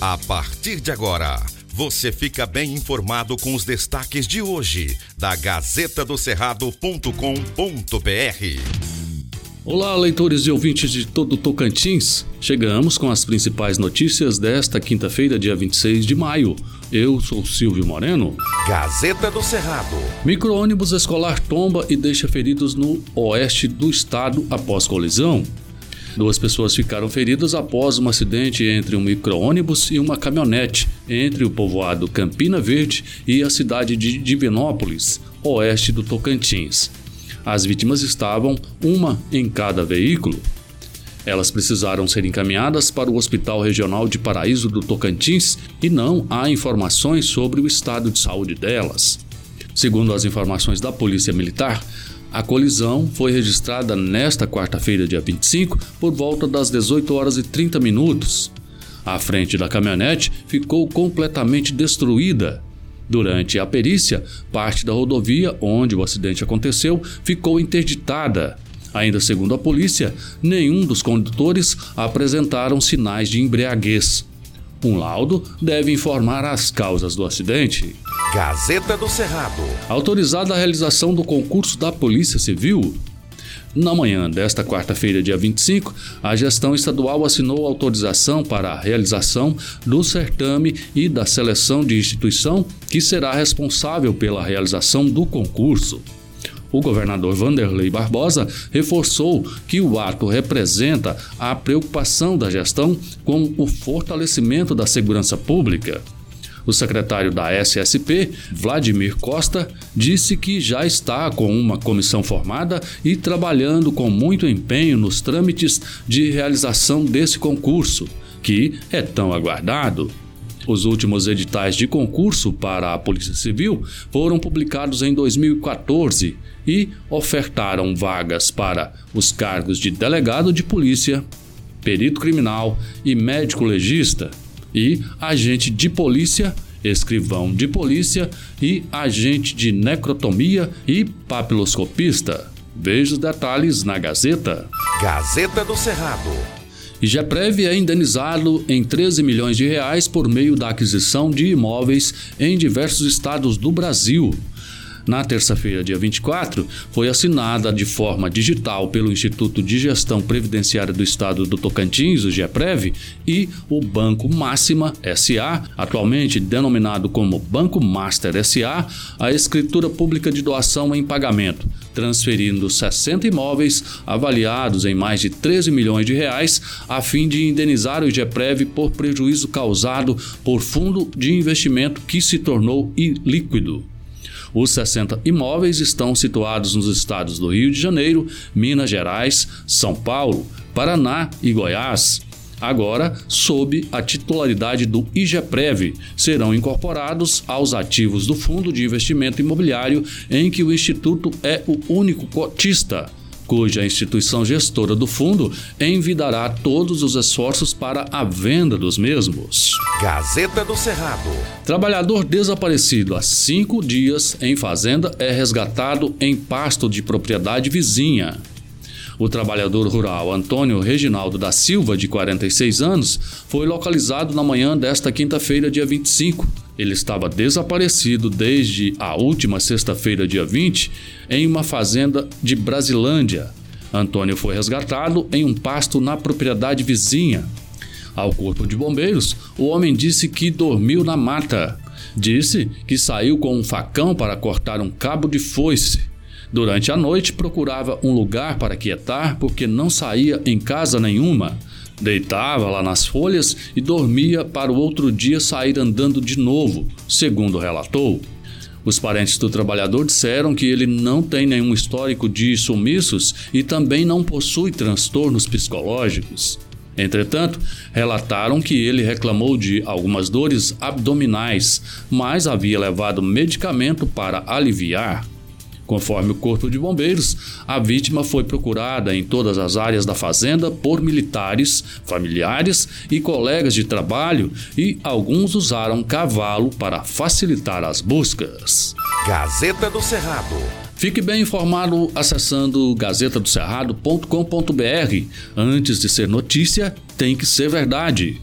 A partir de agora, você fica bem informado com os destaques de hoje da Gazeta do Cerrado.com.br. Olá, leitores e ouvintes de todo Tocantins. Chegamos com as principais notícias desta quinta-feira, dia 26 de maio. Eu sou Silvio Moreno. Gazeta do Cerrado. Micro-ônibus escolar tomba e deixa feridos no oeste do estado após colisão. Duas pessoas ficaram feridas após um acidente entre um micro-ônibus e uma caminhonete entre o povoado Campina Verde e a cidade de Divinópolis, oeste do Tocantins. As vítimas estavam uma em cada veículo. Elas precisaram ser encaminhadas para o Hospital Regional de Paraíso do Tocantins e não há informações sobre o estado de saúde delas. Segundo as informações da Polícia Militar, a colisão foi registrada nesta quarta-feira, dia 25, por volta das 18 horas e 30 minutos. A frente da caminhonete ficou completamente destruída Durante a perícia, parte da rodovia onde o acidente aconteceu ficou interditada. Ainda segundo a polícia, nenhum dos condutores apresentaram sinais de embriaguez. Um laudo deve informar as causas do acidente. Gazeta do Cerrado. Autorizada a realização do concurso da Polícia Civil, na manhã desta quarta-feira, dia 25, a gestão estadual assinou autorização para a realização do certame e da seleção de instituição que será responsável pela realização do concurso. O governador Vanderlei Barbosa reforçou que o ato representa a preocupação da gestão com o fortalecimento da segurança pública. O secretário da SSP, Vladimir Costa, disse que já está com uma comissão formada e trabalhando com muito empenho nos trâmites de realização desse concurso, que é tão aguardado. Os últimos editais de concurso para a Polícia Civil foram publicados em 2014 e ofertaram vagas para os cargos de delegado de polícia, perito criminal e médico legista e agente de polícia, escrivão de polícia e agente de necrotomia e papiloscopista. Veja os detalhes na Gazeta. Gazeta do Cerrado. Igeprev é indenizado em 13 milhões de reais por meio da aquisição de imóveis em diversos estados do Brasil. Na terça-feira, dia 24, foi assinada de forma digital pelo Instituto de Gestão Previdenciária do Estado do Tocantins, o GEPREV, e o Banco Máxima SA, atualmente denominado como Banco Master SA, a escritura pública de doação em pagamento, transferindo 60 imóveis avaliados em mais de 13 milhões de reais a fim de indenizar o GEPREV por prejuízo causado por fundo de investimento que se tornou ilíquido. Os 60 imóveis estão situados nos estados do Rio de Janeiro, Minas Gerais, São Paulo, Paraná e Goiás. Agora, sob a titularidade do IGEPREV, serão incorporados aos ativos do Fundo de Investimento Imobiliário, em que o Instituto é o único cotista cuja instituição gestora do fundo envidará todos os esforços para a venda dos mesmos. Gazeta do Cerrado. Trabalhador desaparecido há cinco dias em fazenda é resgatado em pasto de propriedade vizinha. O trabalhador rural Antônio Reginaldo da Silva, de 46 anos, foi localizado na manhã desta quinta-feira, dia 25. Ele estava desaparecido desde a última sexta-feira, dia 20, em uma fazenda de Brasilândia. Antônio foi resgatado em um pasto na propriedade vizinha. Ao corpo de bombeiros, o homem disse que dormiu na mata. Disse que saiu com um facão para cortar um cabo de foice. Durante a noite, procurava um lugar para quietar porque não saía em casa nenhuma. Deitava lá nas folhas e dormia para o outro dia sair andando de novo, segundo relatou. Os parentes do trabalhador disseram que ele não tem nenhum histórico de sumiços e também não possui transtornos psicológicos. Entretanto, relataram que ele reclamou de algumas dores abdominais, mas havia levado medicamento para aliviar. Conforme o Corpo de Bombeiros, a vítima foi procurada em todas as áreas da fazenda por militares, familiares e colegas de trabalho e alguns usaram cavalo para facilitar as buscas. Gazeta do Cerrado. Fique bem informado acessando gazetadocerrado.com.br. Antes de ser notícia, tem que ser verdade.